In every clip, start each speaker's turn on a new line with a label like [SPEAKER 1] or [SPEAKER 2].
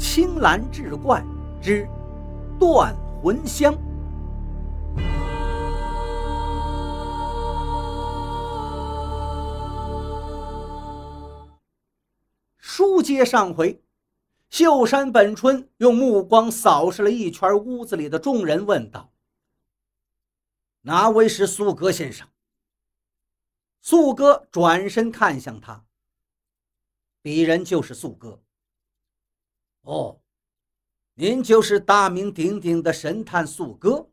[SPEAKER 1] 青蓝志怪之断魂香。书接上回，秀山本春用目光扫视了一圈屋子里的众人，问道：“哪位是苏哥先生？”素哥转身看向他，鄙人就是素哥。哦，您就是大名鼎鼎的神探素哥。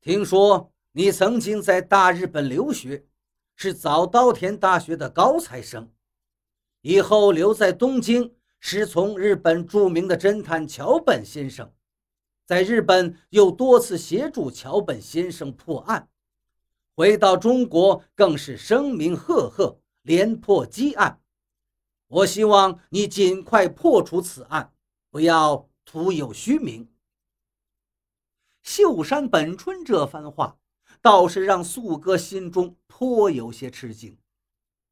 [SPEAKER 1] 听说你曾经在大日本留学，是早稻田大学的高材生。以后留在东京，师从日本著名的侦探桥本先生，在日本又多次协助桥本先生破案，回到中国更是声名赫赫，连破积案。我希望你尽快破除此案，不要徒有虚名。秀山本春这番话倒是让素哥心中颇有些吃惊，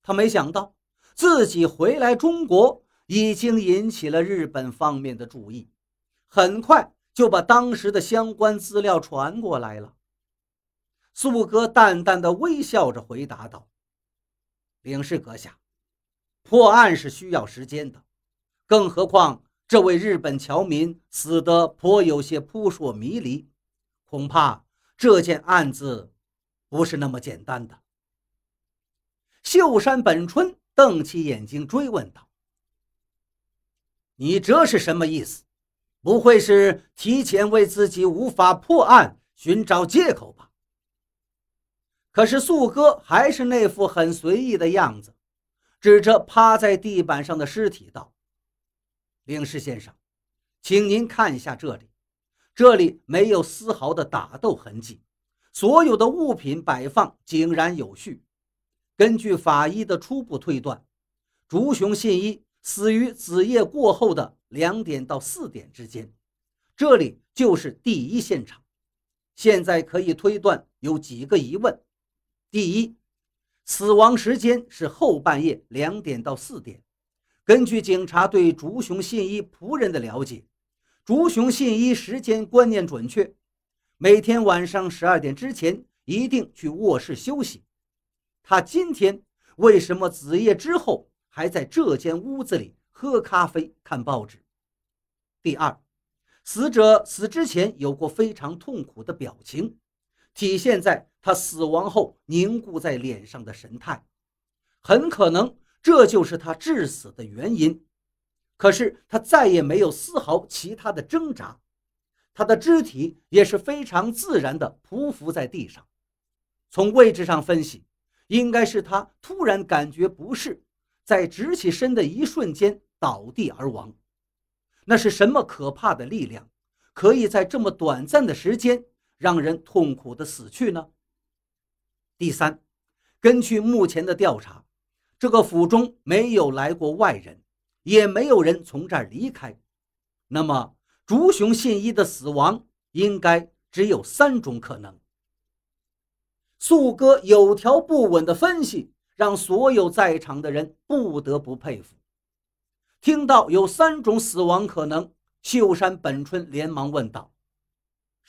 [SPEAKER 1] 他没想到。自己回来中国已经引起了日本方面的注意，很快就把当时的相关资料传过来了。素哥淡淡的微笑着回答道：“领事阁下，破案是需要时间的，更何况这位日本侨民死得颇有些扑朔迷离，恐怕这件案子不是那么简单的。”秀山本春。瞪起眼睛追问道：“你这是什么意思？不会是提前为自己无法破案寻找借口吧？”可是素哥还是那副很随意的样子，指着趴在地板上的尸体道：“领事先生，请您看一下这里，这里没有丝毫的打斗痕迹，所有的物品摆放井然有序。”根据法医的初步推断，竹熊信一死于子夜过后的两点到四点之间，这里就是第一现场。现在可以推断有几个疑问：第一，死亡时间是后半夜两点到四点。根据警察对竹熊信一仆人的了解，竹熊信一时间观念准确，每天晚上十二点之前一定去卧室休息。他今天为什么子夜之后还在这间屋子里喝咖啡、看报纸？第二，死者死之前有过非常痛苦的表情，体现在他死亡后凝固在脸上的神态，很可能这就是他致死的原因。可是他再也没有丝毫其他的挣扎，他的肢体也是非常自然地匍匐在地上。从位置上分析。应该是他突然感觉不适，在直起身的一瞬间倒地而亡。那是什么可怕的力量，可以在这么短暂的时间让人痛苦的死去呢？第三，根据目前的调查，这个府中没有来过外人，也没有人从这儿离开。那么，竹熊信一的死亡应该只有三种可能。素哥有条不紊的分析，让所有在场的人不得不佩服。听到有三种死亡可能，秀山本春连忙问道：“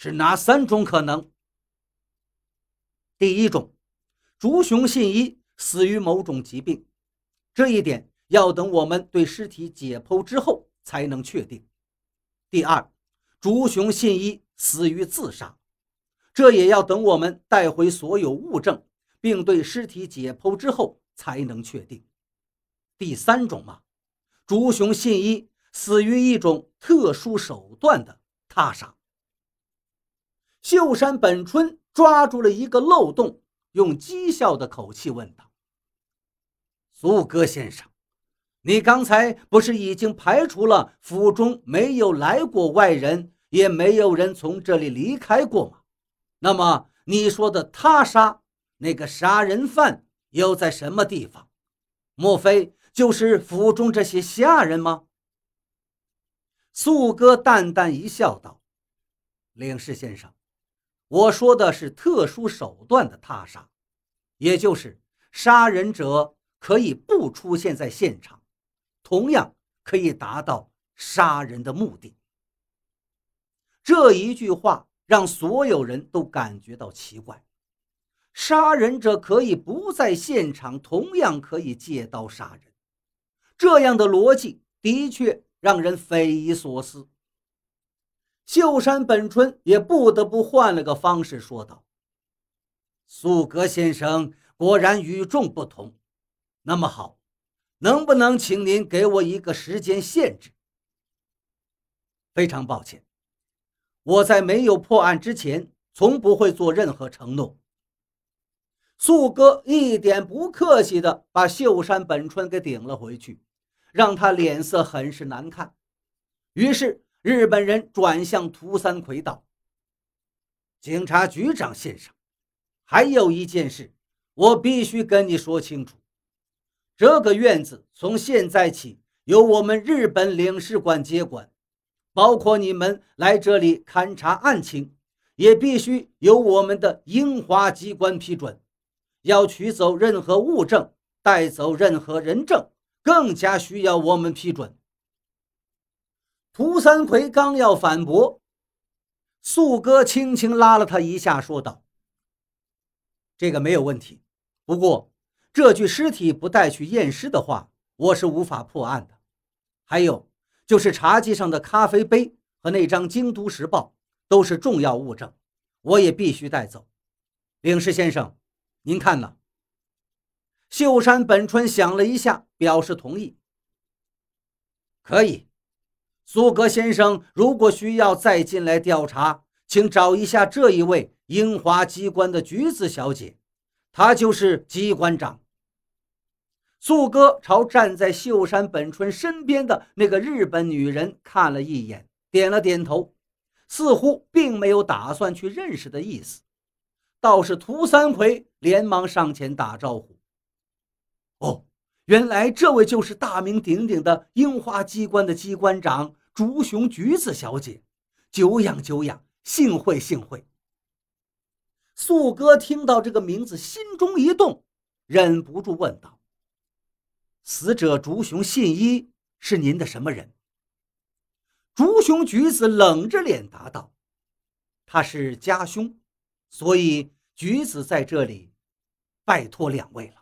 [SPEAKER 1] 是哪三种可能？”第一种，竹熊信一死于某种疾病，这一点要等我们对尸体解剖之后才能确定。第二，竹熊信一死于自杀。这也要等我们带回所有物证，并对尸体解剖之后才能确定。第三种嘛，竹熊信一死于一种特殊手段的他杀。秀山本春抓住了一个漏洞，用讥笑的口气问道：“苏哥先生，你刚才不是已经排除了府中没有来过外人，也没有人从这里离开过吗？”那么你说的他杀那个杀人犯又在什么地方？莫非就是府中这些下人吗？素哥淡淡一笑，道：“领事先生，我说的是特殊手段的他杀，也就是杀人者可以不出现在现场，同样可以达到杀人的目的。这一句话让所有人都感觉到奇怪：杀人者可以不在现场，同样可以借刀杀人。这样的逻辑的确让人匪夷所思。秀山本春也不得不换了个方式说道：“素格先生果然与众不同。那么好，能不能请您给我一个时间限制？”非常抱歉，我在没有破案之前，从不会做任何承诺。素哥一点不客气地把秀山本春给顶了回去，让他脸色很是难看。于是。日本人转向涂三魁道：“警察局长先生，还有一件事，我必须跟你说清楚。这个院子从现在起由我们日本领事馆接管，包括你们来这里勘察案情，也必须由我们的英华机关批准。要取走任何物证，带走任何人证，更加需要我们批准。”涂三魁刚要反驳，素哥轻轻拉了他一下，说道：“这个没有问题。不过，这具尸体不带去验尸的话，我是无法破案的。还有，就是茶几上的咖啡杯和那张《京都时报》都是重要物证，我也必须带走。领事先生，您看呢？”秀山本春想了一下，表示同意。可以。苏格先生，如果需要再进来调查，请找一下这一位樱花机关的橘子小姐，她就是机关长。苏哥朝站在秀山本春身边的那个日本女人看了一眼，点了点头，似乎并没有打算去认识的意思。倒是涂三魁连忙上前打招呼：“哦，原来这位就是大名鼎鼎的樱花机关的机关长。”竹熊橘子小姐，久仰久仰，幸会幸会。素哥听到这个名字，心中一动，忍不住问道：“死者竹熊信一是您的什么人？”竹熊橘子冷着脸答道：“他是家兄，所以橘子在这里拜托两位了。”